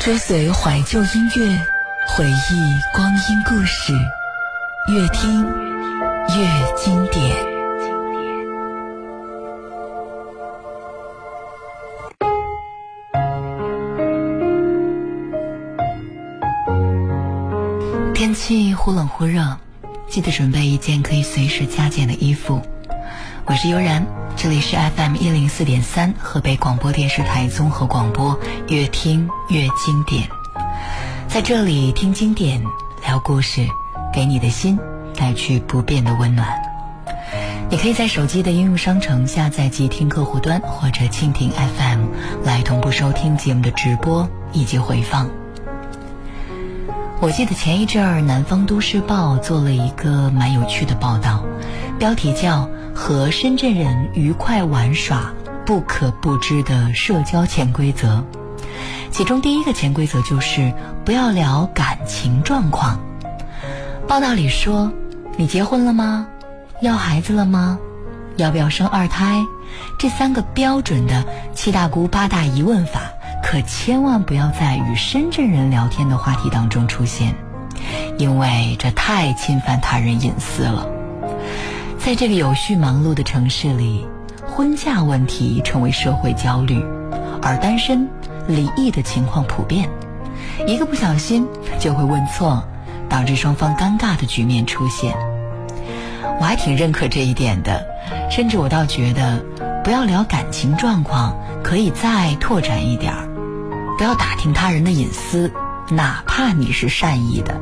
追随怀旧音乐，回忆光阴故事，越听越经典。天气忽冷忽热，记得准备一件可以随时加减的衣服。我是悠然。这里是 FM 一零四点三，河北广播电视台综合广播，越听越经典。在这里听经典，聊故事，给你的心带去不变的温暖。你可以在手机的应用商城下载即听客户端，或者蜻蜓 FM 来同步收听节目的直播以及回放。我记得前一阵儿，南方都市报做了一个蛮有趣的报道，标题叫。和深圳人愉快玩耍不可不知的社交潜规则，其中第一个潜规则就是不要聊感情状况。报道里说：“你结婚了吗？要孩子了吗？要不要生二胎？”这三个标准的七大姑八大姨问法，可千万不要在与深圳人聊天的话题当中出现，因为这太侵犯他人隐私了。在这个有序忙碌的城市里，婚嫁问题成为社会焦虑，而单身、离异的情况普遍。一个不小心就会问错，导致双方尴尬的局面出现。我还挺认可这一点的，甚至我倒觉得，不要聊感情状况，可以再拓展一点儿，不要打听他人的隐私，哪怕你是善意的，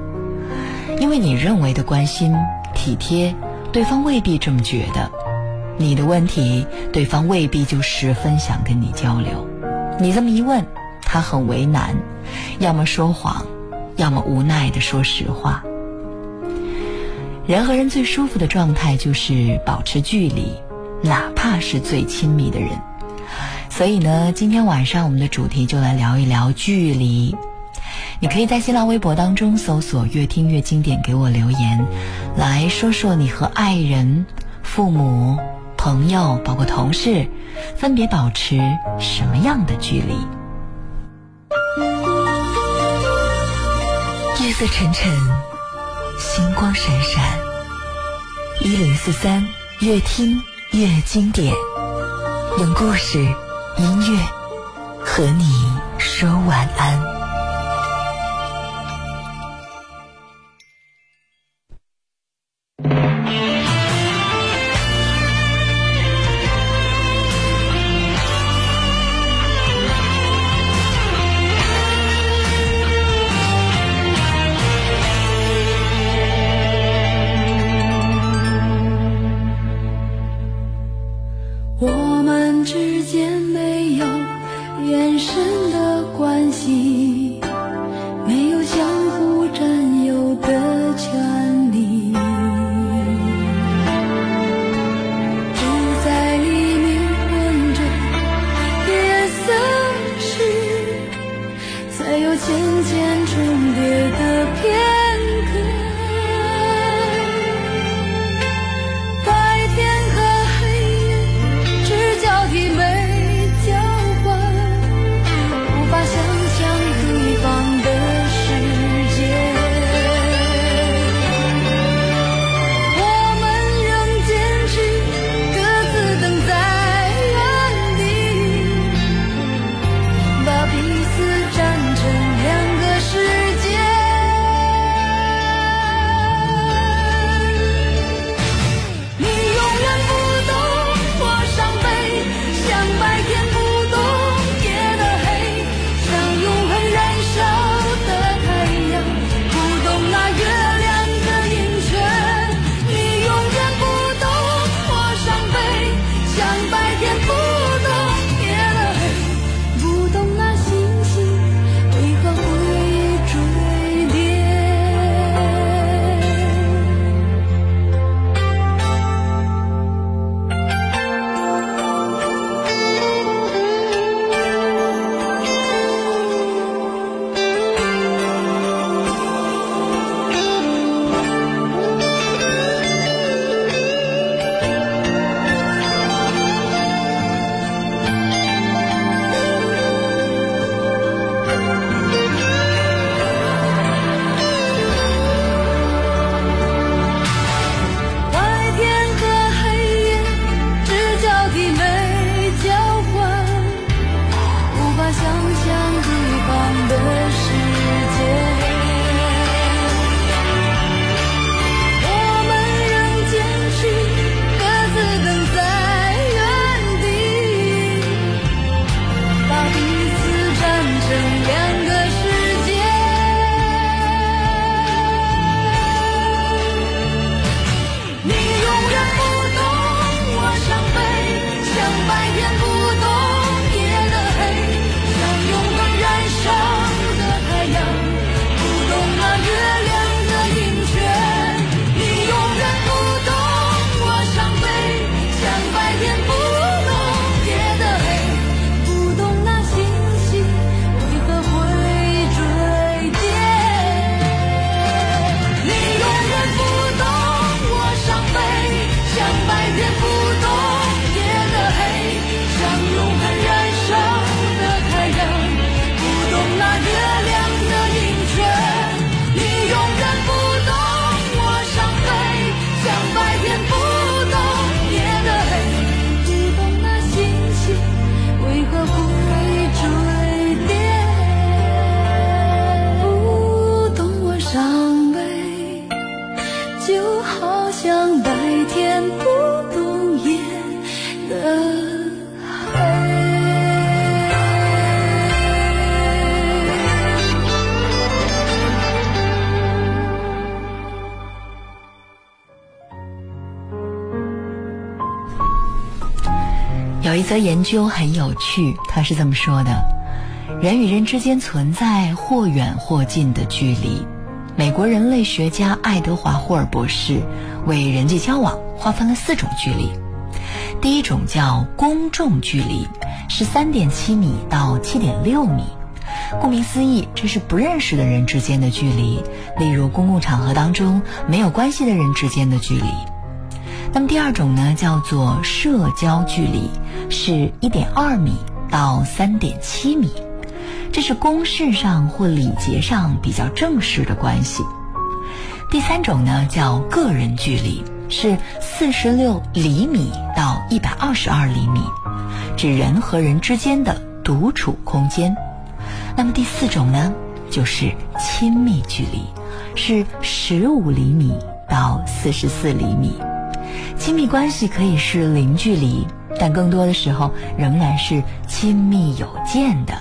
因为你认为的关心、体贴。对方未必这么觉得，你的问题，对方未必就十分想跟你交流。你这么一问，他很为难，要么说谎，要么无奈的说实话。人和人最舒服的状态就是保持距离，哪怕是最亲密的人。所以呢，今天晚上我们的主题就来聊一聊距离。你可以在新浪微博当中搜索“越听越经典”，给我留言，来说说你和爱人、父母、朋友，包括同事，分别保持什么样的距离？夜色沉沉，星光闪闪，一零四三，越听越经典，用故事、音乐和你说晚安。研究很有趣，他是这么说的：人与人之间存在或远或近的距离。美国人类学家爱德华·霍尔博士为人际交往划分了四种距离。第一种叫公众距离，是三点七米到七点六米。顾名思义，这是不认识的人之间的距离，例如公共场合当中没有关系的人之间的距离。那么第二种呢，叫做社交距离，是一点二米到三点七米，这是公式上或礼节上比较正式的关系。第三种呢，叫个人距离，是四十六厘米到一百二十二厘米，指人和人之间的独处空间。那么第四种呢，就是亲密距离，是十五厘米到四十四厘米。亲密关系可以是零距离，但更多的时候仍然是亲密有间的。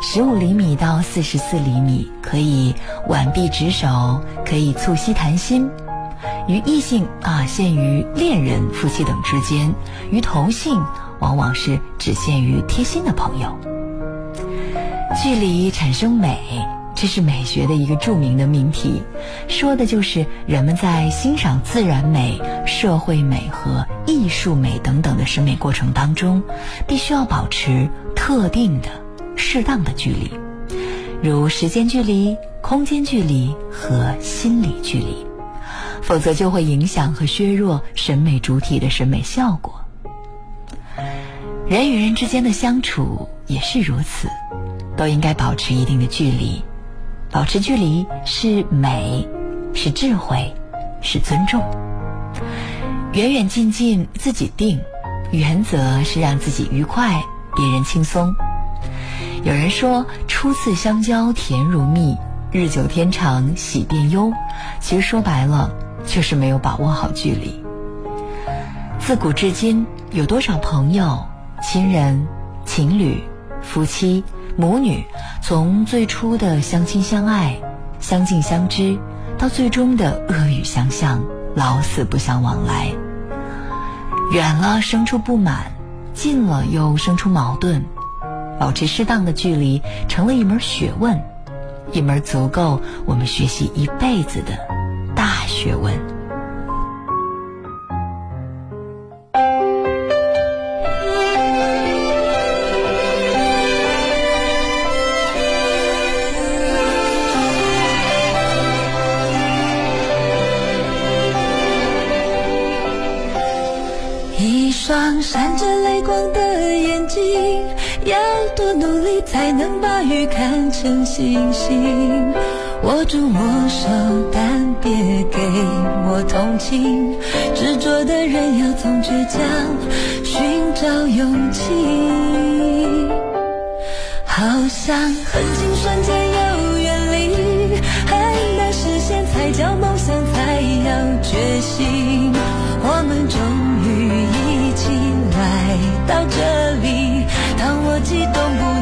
十五厘米到四十四厘米可以挽臂执手，可以促膝谈心。与异性啊，限于恋人、夫妻等之间；与同性，往往是只限于贴心的朋友。距离产生美，这是美学的一个著名的命题，说的就是人们在欣赏自然美、社会美和艺术美等等的审美过程当中，必须要保持特定的、适当的距离，如时间距离、空间距离和心理距离，否则就会影响和削弱审美主体的审美效果。人与人之间的相处也是如此。都应该保持一定的距离，保持距离是美，是智慧，是尊重。远远近近自己定，原则是让自己愉快，别人轻松。有人说初次相交甜如蜜，日久天长喜变忧。其实说白了就是没有把握好距离。自古至今，有多少朋友、亲人、情侣、夫妻？母女从最初的相亲相爱、相敬相知，到最终的恶语相向、老死不相往来。远了生出不满，近了又生出矛盾。保持适当的距离，成了一门学问，一门足够我们学习一辈子的大学问。闪着泪光的眼睛，要多努力才能把雨看成星星。握住我手，但别给我同情。执着的人要从倔强寻找勇气。好像很近瞬间又远离，很难实现才叫梦想，才要决心。到这里，当我激动不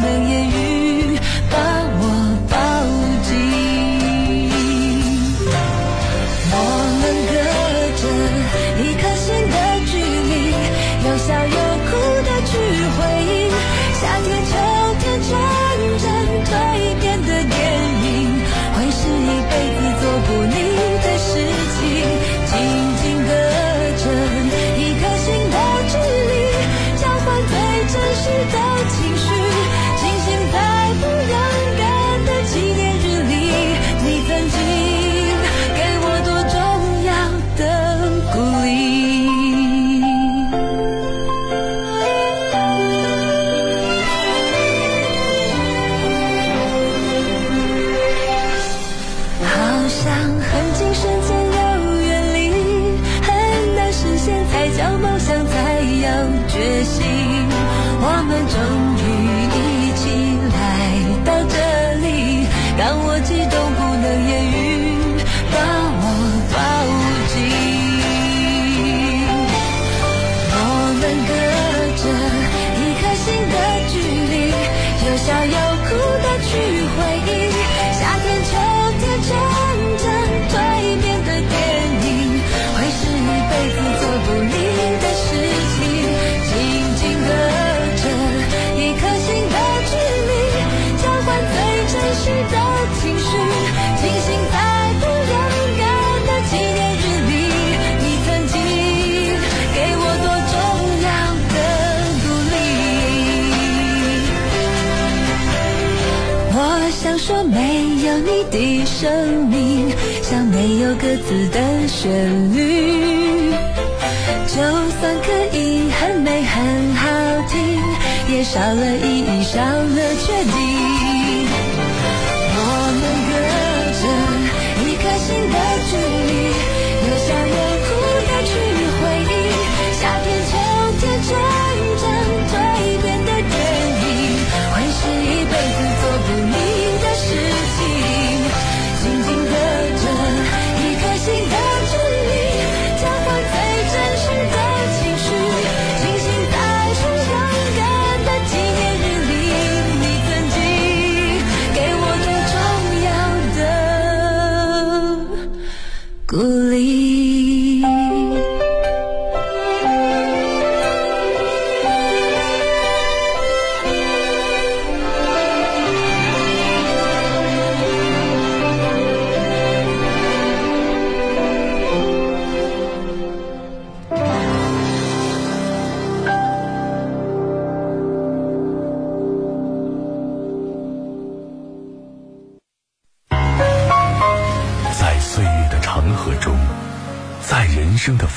少了意义少了决定。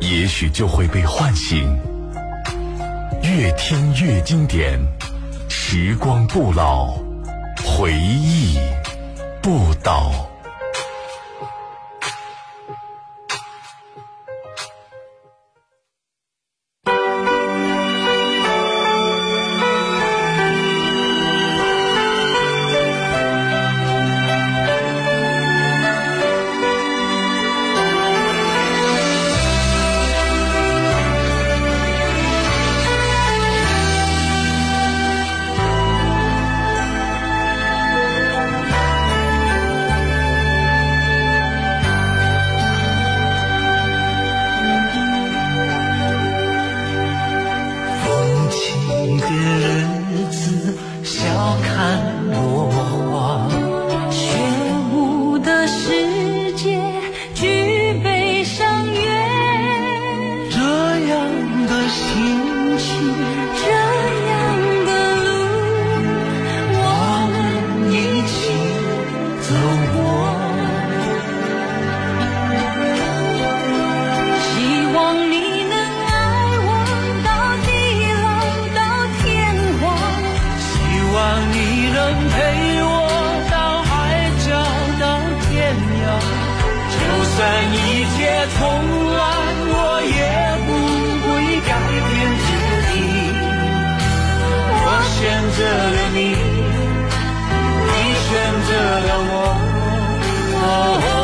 也许就会被唤醒。越听越经典时光不老回忆不倒。择了你，你选择了我。哦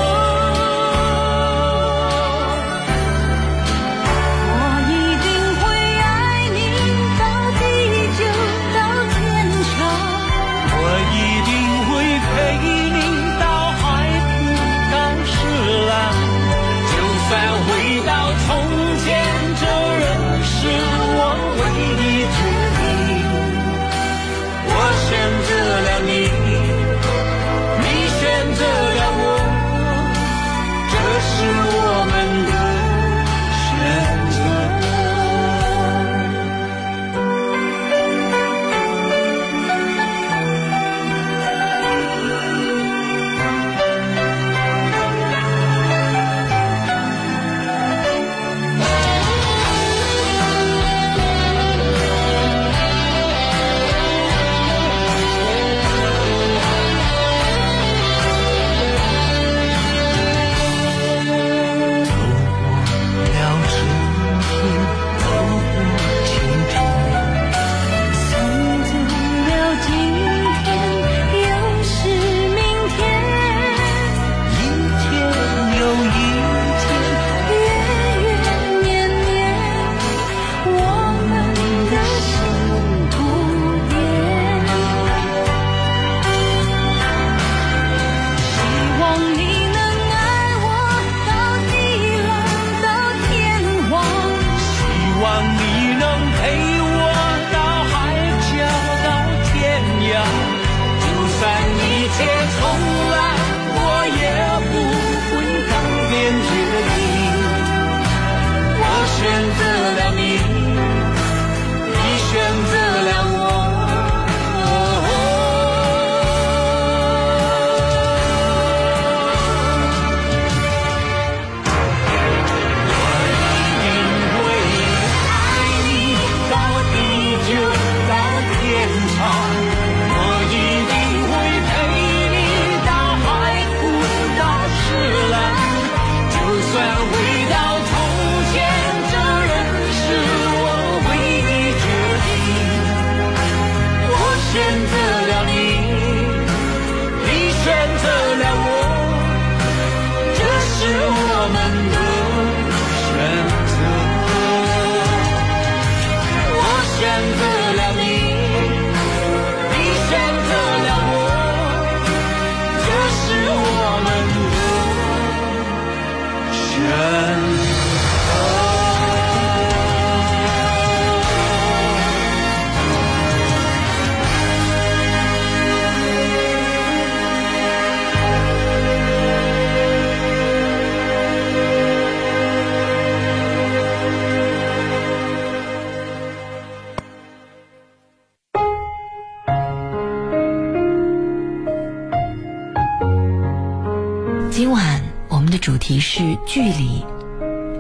今晚我们的主题是距离。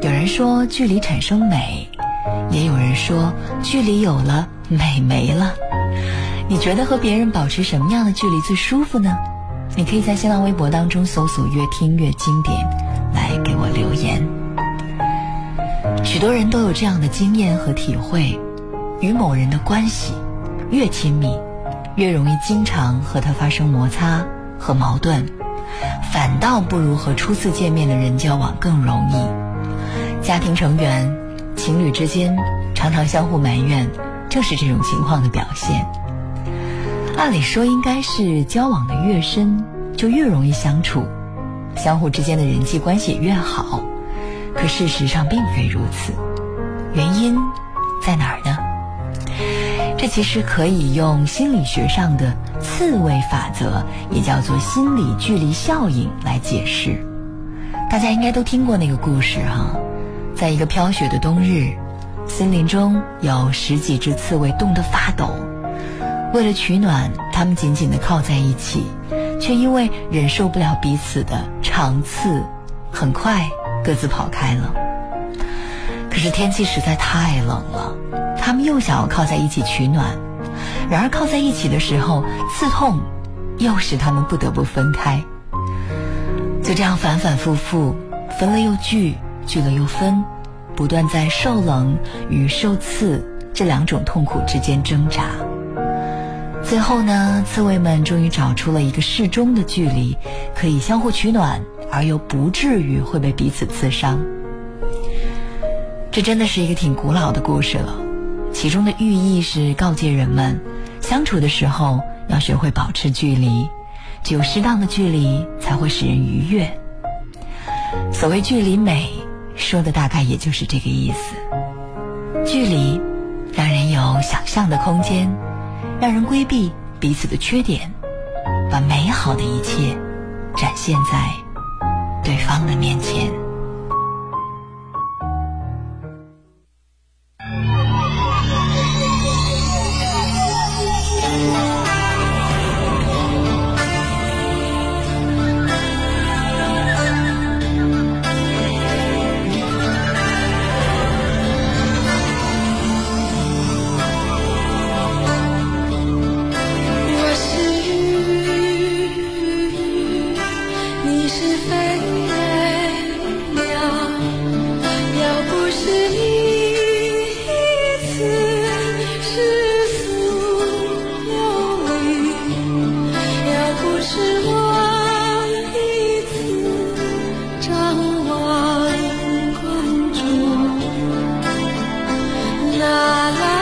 有人说距离产生美，也有人说距离有了美没了。你觉得和别人保持什么样的距离最舒服呢？你可以在新浪微博当中搜索“越听越经典”来给我留言。许多人都有这样的经验和体会：与某人的关系越亲密，越容易经常和他发生摩擦和矛盾。反倒不如和初次见面的人交往更容易。家庭成员、情侣之间常常相互埋怨，正是这种情况的表现。按理说，应该是交往的越深，就越容易相处，相互之间的人际关系越好。可事实上并非如此，原因在哪儿呢？这其实可以用心理学上的刺猬法则，也叫做心理距离效应来解释。大家应该都听过那个故事哈，在一个飘雪的冬日，森林中有十几只刺猬冻得发抖，为了取暖，它们紧紧地靠在一起，却因为忍受不了彼此的长刺，很快各自跑开了。可是天气实在太冷了。他们又想要靠在一起取暖，然而靠在一起的时候，刺痛又使他们不得不分开。就这样反反复复，分了又聚，聚了又分，不断在受冷与受刺这两种痛苦之间挣扎。最后呢，刺猬们终于找出了一个适中的距离，可以相互取暖，而又不至于会被彼此刺伤。这真的是一个挺古老的故事了。其中的寓意是告诫人们，相处的时候要学会保持距离，只有适当的距离才会使人愉悦。所谓距离美，说的大概也就是这个意思。距离让人有想象的空间，让人规避彼此的缺点，把美好的一切展现在对方的面前。la la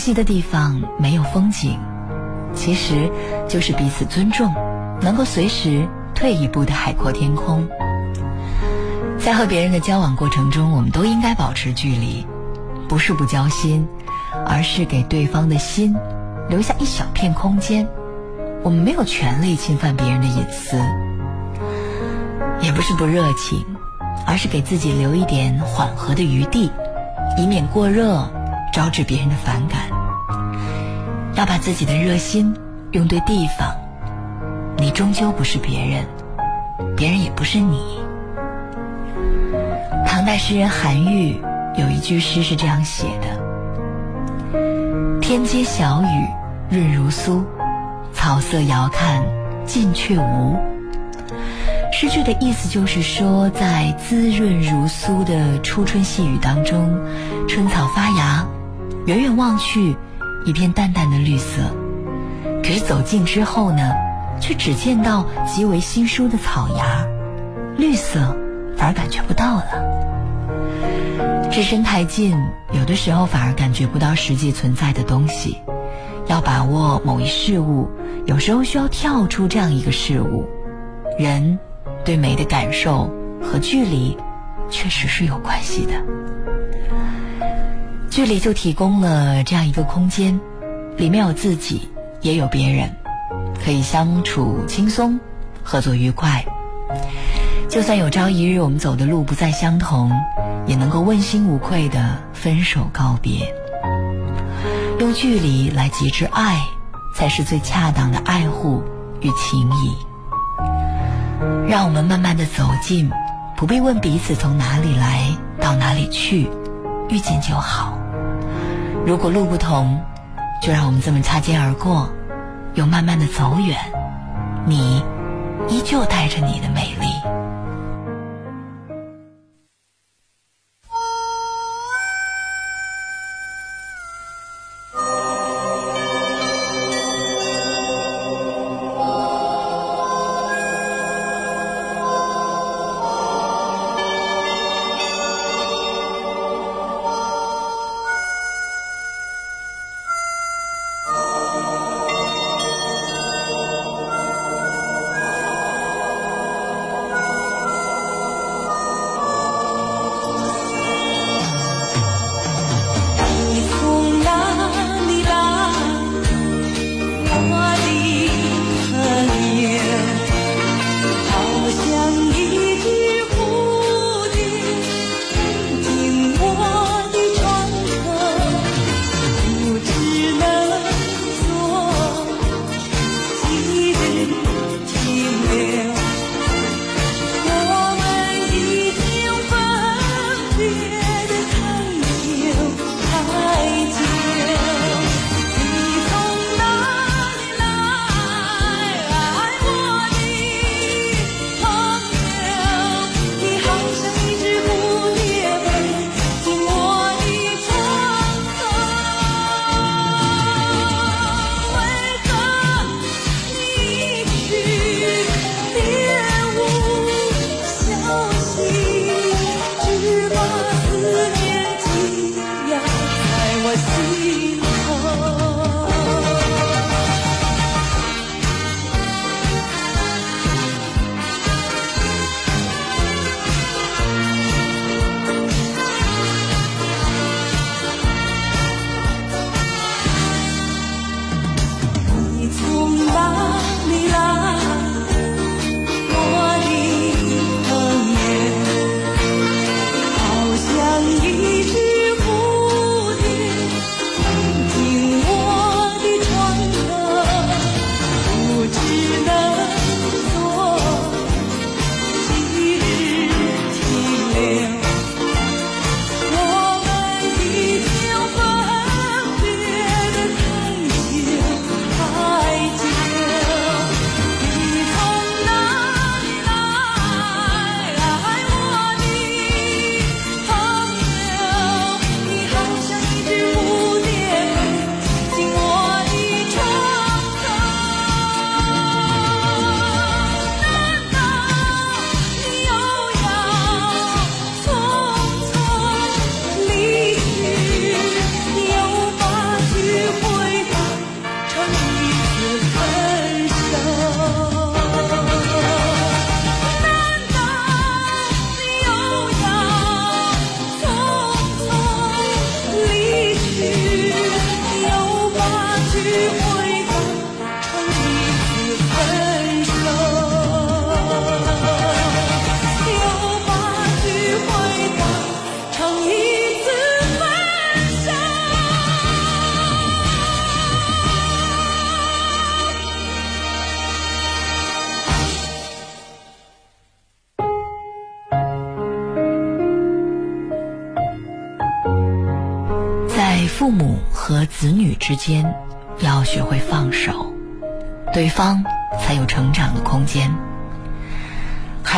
悉的地方没有风景，其实就是彼此尊重，能够随时退一步的海阔天空。在和别人的交往过程中，我们都应该保持距离，不是不交心，而是给对方的心留下一小片空间。我们没有权利侵犯别人的隐私，也不是不热情，而是给自己留一点缓和的余地，以免过热招致别人的反感。要把自己的热心用对地方，你终究不是别人，别人也不是你。唐代诗人韩愈有一句诗是这样写的：“天街小雨润如酥，草色遥看近却无。”诗句的意思就是说，在滋润如酥的初春细雨当中，春草发芽，远远望去，一片淡淡的绿色。可是走近之后呢，却只见到极为稀疏的草芽，绿色反而感觉不到了。置身太近，有的时候反而感觉不到实际存在的东西。要把握某一事物，有时候需要跳出这样一个事物。人对美的感受和距离，确实是有关系的。距离就提供了这样一个空间，里面有自己，也有别人，可以相处轻松，合作愉快。就算有朝一日我们走的路不再相同。也能够问心无愧的分手告别，用距离来极致爱，才是最恰当的爱护与情谊。让我们慢慢的走近，不必问彼此从哪里来到哪里去，遇见就好。如果路不同，就让我们这么擦肩而过，又慢慢的走远，你依旧带着你的美丽。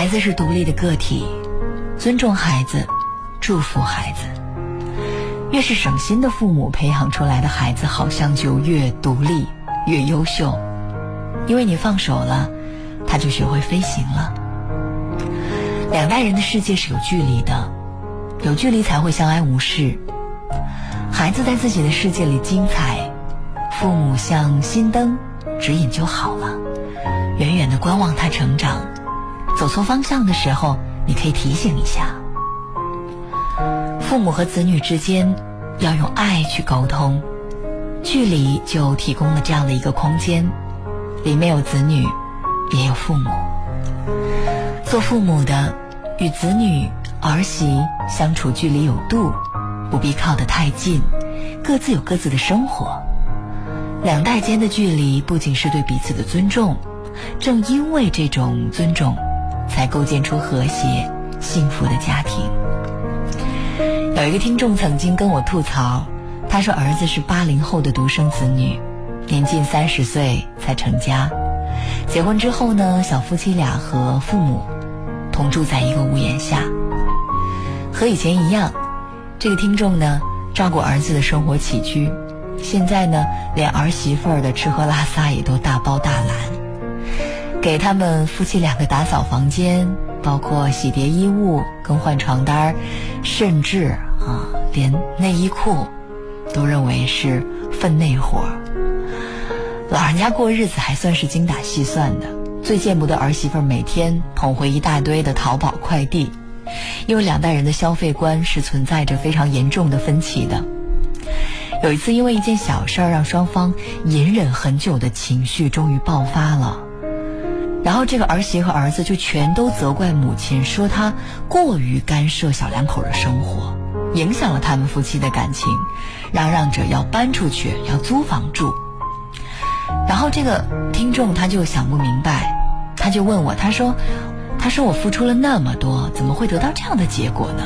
孩子是独立的个体，尊重孩子，祝福孩子。越是省心的父母培养出来的孩子，好像就越独立、越优秀，因为你放手了，他就学会飞行了。两代人的世界是有距离的，有距离才会相安无事。孩子在自己的世界里精彩，父母像心灯指引就好了，远远的观望他成长。走错方向的时候，你可以提醒一下。父母和子女之间要用爱去沟通，距离就提供了这样的一个空间，里面有子女，也有父母。做父母的与子女儿媳相处距离有度，不必靠得太近，各自有各自的生活。两代间的距离不仅是对彼此的尊重，正因为这种尊重。才构建出和谐、幸福的家庭。有一个听众曾经跟我吐槽，他说儿子是八零后的独生子女，年近三十岁才成家。结婚之后呢，小夫妻俩和父母同住在一个屋檐下，和以前一样。这个听众呢，照顾儿子的生活起居，现在呢，连儿媳妇儿的吃喝拉撒也都大包大揽。给他们夫妻两个打扫房间，包括洗叠衣物、更换床单甚至啊，连内衣裤都认为是分内活老人家过日子还算是精打细算的，最见不得儿媳妇每天捧回一大堆的淘宝快递，因为两代人的消费观是存在着非常严重的分歧的。有一次，因为一件小事儿，让双方隐忍很久的情绪终于爆发了。然后这个儿媳和儿子就全都责怪母亲，说她过于干涉小两口的生活，影响了他们夫妻的感情，嚷嚷着要搬出去，要租房住。然后这个听众他就想不明白，他就问我，他说：“他说我付出了那么多，怎么会得到这样的结果呢？”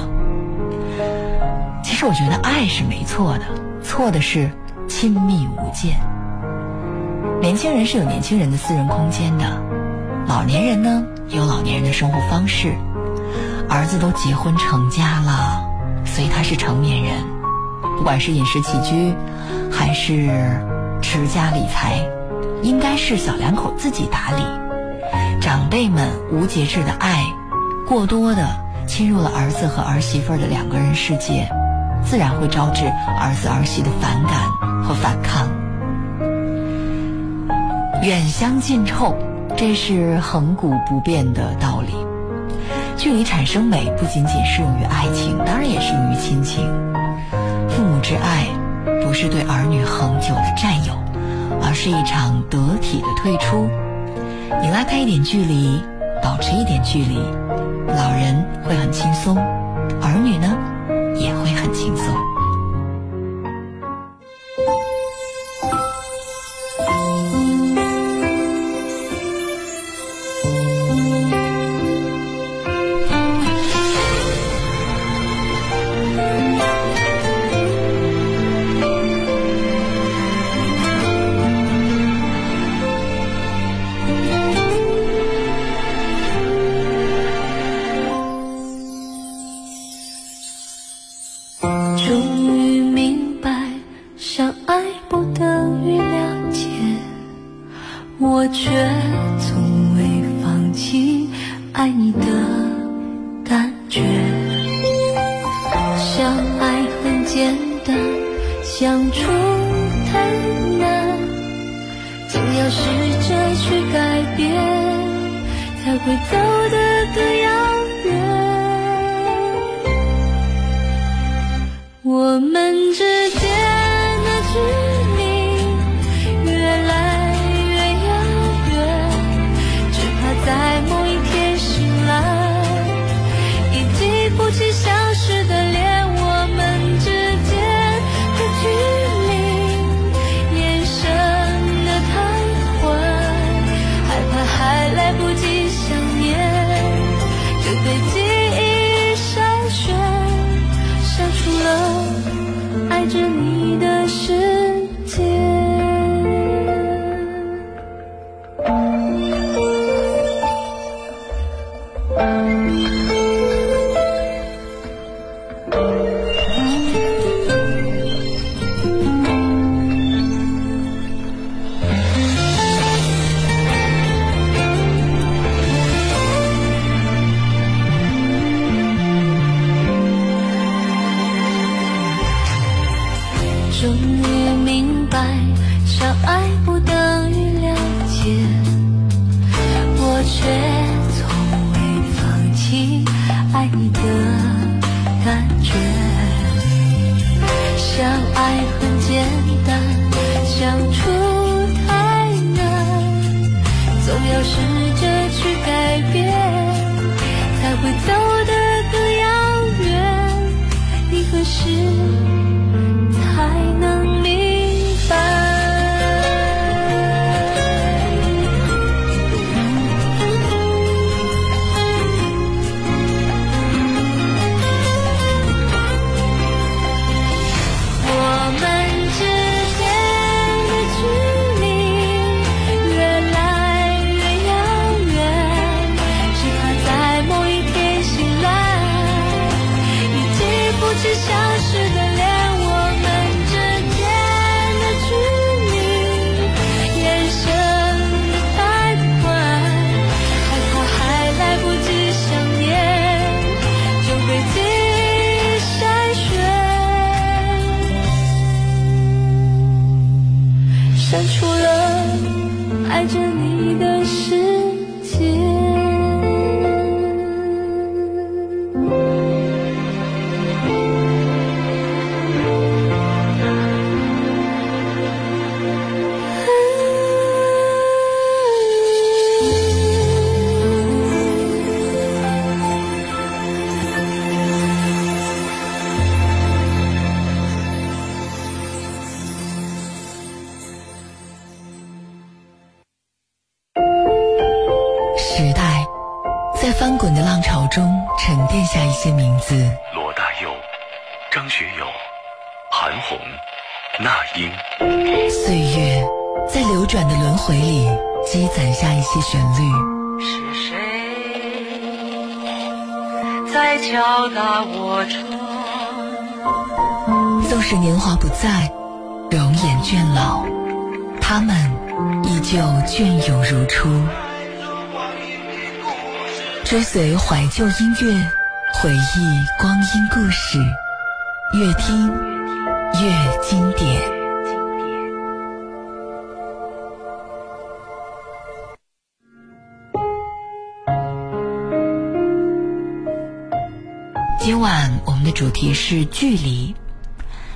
其实我觉得爱是没错的，错的是亲密无间。年轻人是有年轻人的私人空间的。老年人呢，有老年人的生活方式。儿子都结婚成家了，所以他是成年人。不管是饮食起居，还是持家理财，应该是小两口自己打理。长辈们无节制的爱，过多的侵入了儿子和儿媳妇的两个人世界，自然会招致儿子儿媳的反感和反抗。远香近臭。这是恒古不变的道理。距离产生美，不仅仅适用于爱情，当然也适用于亲情。父母之爱，不是对儿女恒久的占有，而是一场得体的退出。你拉开一点距离，保持一点距离，老人会很轻松，儿女呢，也会很轻松。旧隽永如初。追随怀旧音乐，回忆光阴故事，越听越经典。今晚我们的主题是距离，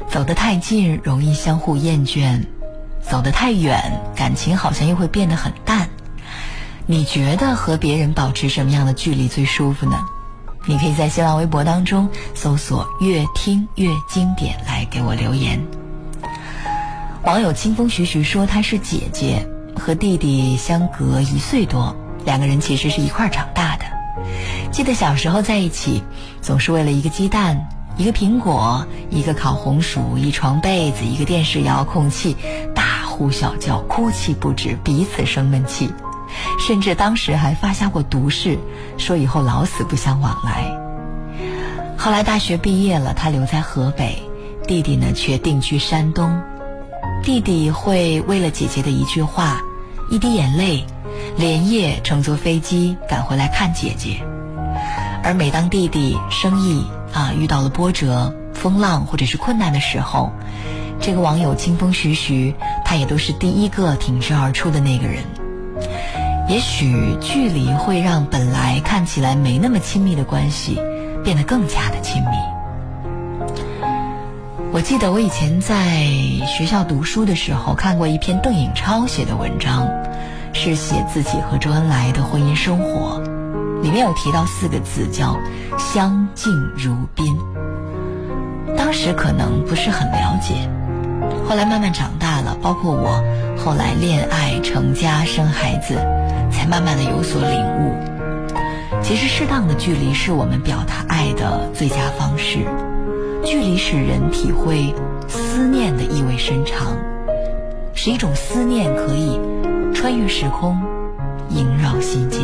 走得太近容易相互厌倦，走得太远感情好像又会变得很淡。你觉得和别人保持什么样的距离最舒服呢？你可以在新浪微博当中搜索“越听越经典”来给我留言。网友清风徐徐说他是姐姐，和弟弟相隔一岁多，两个人其实是一块儿长大的。记得小时候在一起，总是为了一个鸡蛋、一个苹果、一个烤红薯、一床被子、一个电视遥控器，呼小叫、哭泣不止，彼此生闷气，甚至当时还发下过毒誓，说以后老死不相往来。后来大学毕业了，他留在河北，弟弟呢却定居山东。弟弟会为了姐姐的一句话、一滴眼泪，连夜乘坐飞机赶回来看姐姐。而每当弟弟生意啊遇到了波折、风浪或者是困难的时候，这个网友清风徐徐，他也都是第一个挺身而出的那个人。也许距离会让本来看起来没那么亲密的关系变得更加的亲密。我记得我以前在学校读书的时候看过一篇邓颖超写的文章，是写自己和周恩来的婚姻生活。里面有提到四个字，叫“相敬如宾”。当时可能不是很了解，后来慢慢长大了，包括我后来恋爱、成家、生孩子，才慢慢的有所领悟。其实，适当的距离是我们表达爱的最佳方式。距离使人体会思念的意味深长，是一种思念可以穿越时空，萦绕心间。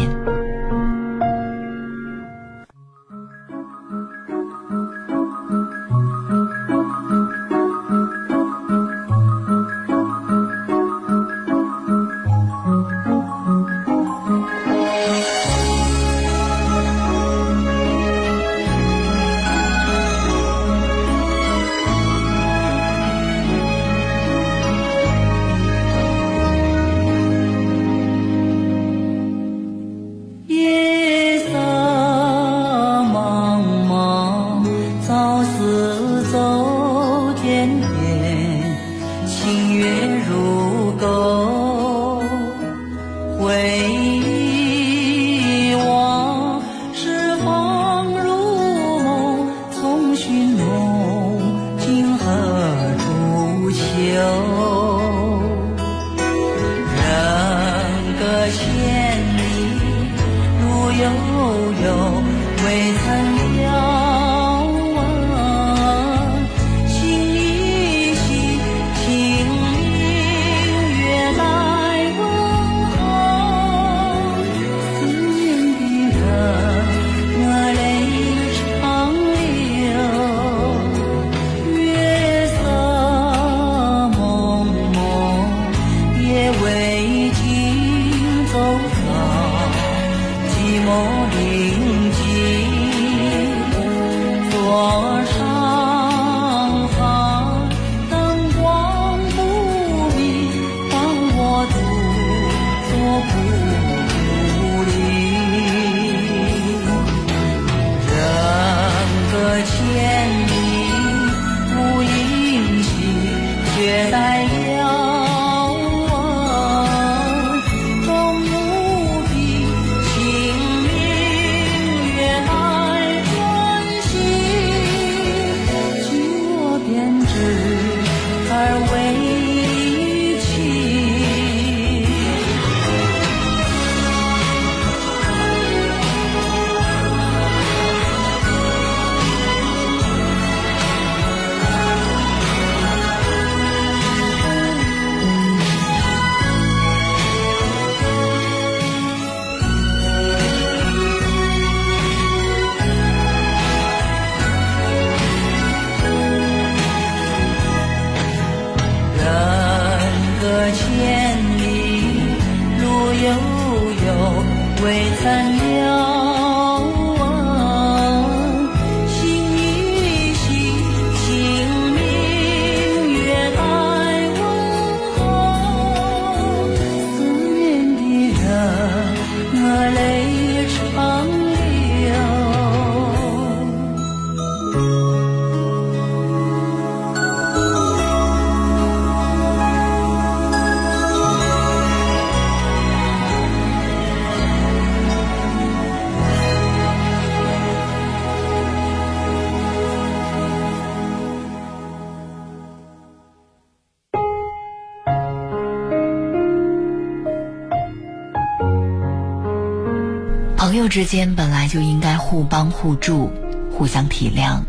之间本来就应该互帮互助、互相体谅。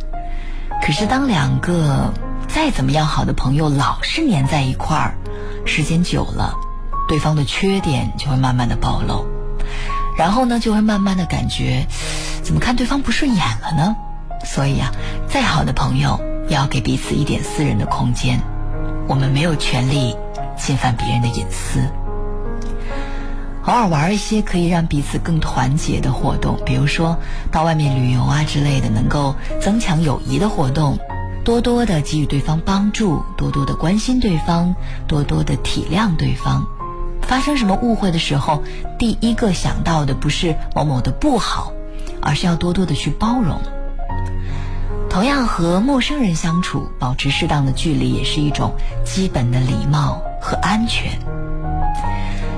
可是当两个再怎么样好的朋友老是粘在一块儿，时间久了，对方的缺点就会慢慢的暴露，然后呢，就会慢慢的感觉，怎么看对方不顺眼了呢？所以啊，再好的朋友也要给彼此一点私人的空间。我们没有权利侵犯别人的隐私。偶尔玩一些可以让彼此更团结的活动，比如说到外面旅游啊之类的，能够增强友谊的活动，多多的给予对方帮助，多多的关心对方，多多的体谅对方。发生什么误会的时候，第一个想到的不是某某的不好，而是要多多的去包容。同样和陌生人相处，保持适当的距离也是一种基本的礼貌和安全。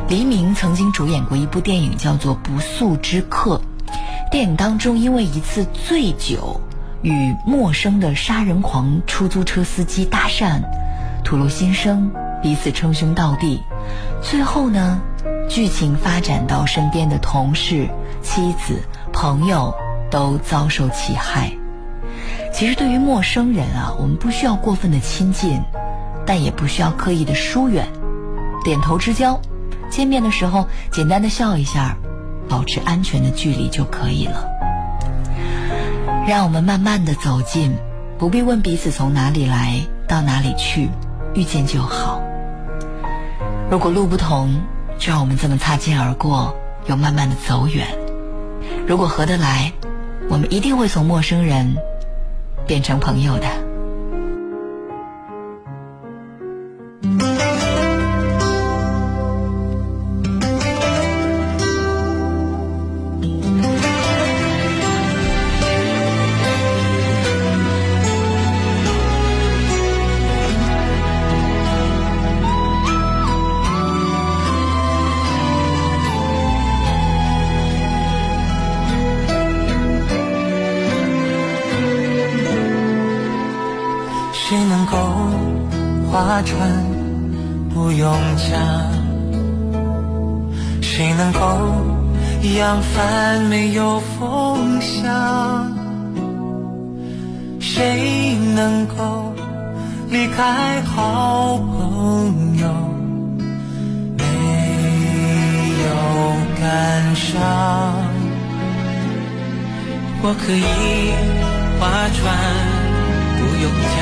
黎明曾经主演过一部电影，叫做《不速之客》。电影当中，因为一次醉酒与陌生的杀人狂出租车司机搭讪，吐露心声，彼此称兄道弟。最后呢，剧情发展到身边的同事、妻子、朋友都遭受其害。其实，对于陌生人啊，我们不需要过分的亲近，但也不需要刻意的疏远，点头之交。见面的时候，简单的笑一下，保持安全的距离就可以了。让我们慢慢的走近，不必问彼此从哪里来到哪里去，遇见就好。如果路不同，就让我们这么擦肩而过，又慢慢的走远。如果合得来，我们一定会从陌生人变成朋友的。我可以划船。不用桨，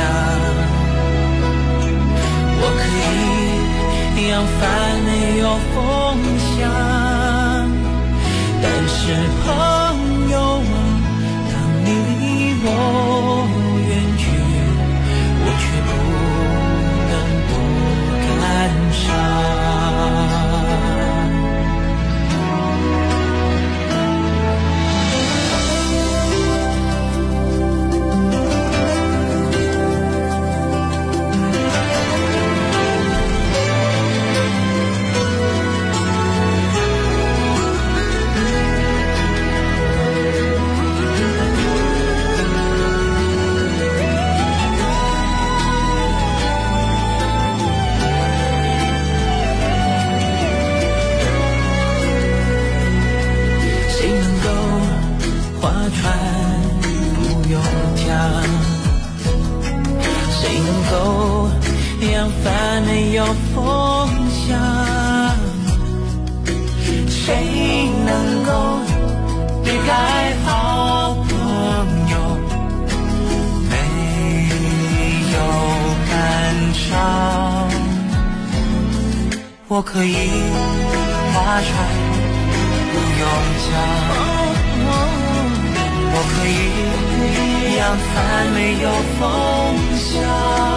我可以扬帆没有风向，但是朋友啊，当你离我饭没有方向谁能够离开好朋友没有感伤我可以划船不用桨我可以扬帆没有风向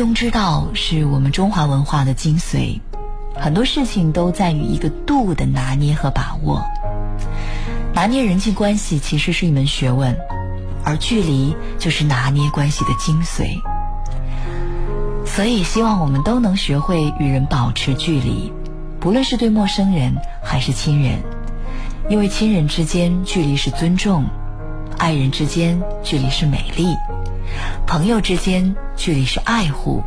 庸之道是我们中华文化的精髓。很多事情都在于一个度的拿捏和把握。拿捏人际关系其实是一门学问，而距离就是拿捏关系的精髓。所以，希望我们都能学会与人保持距离，不论是对陌生人还是亲人，因为亲人之间距离是尊重，爱人之间距离是美丽，朋友之间距离是爱护，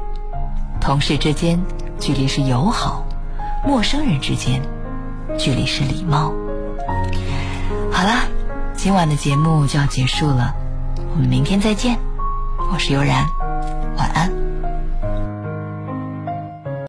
同事之间距离是友好。陌生人之间，距离是礼貌。好啦，今晚的节目就要结束了，我们明天再见。我是悠然，晚安。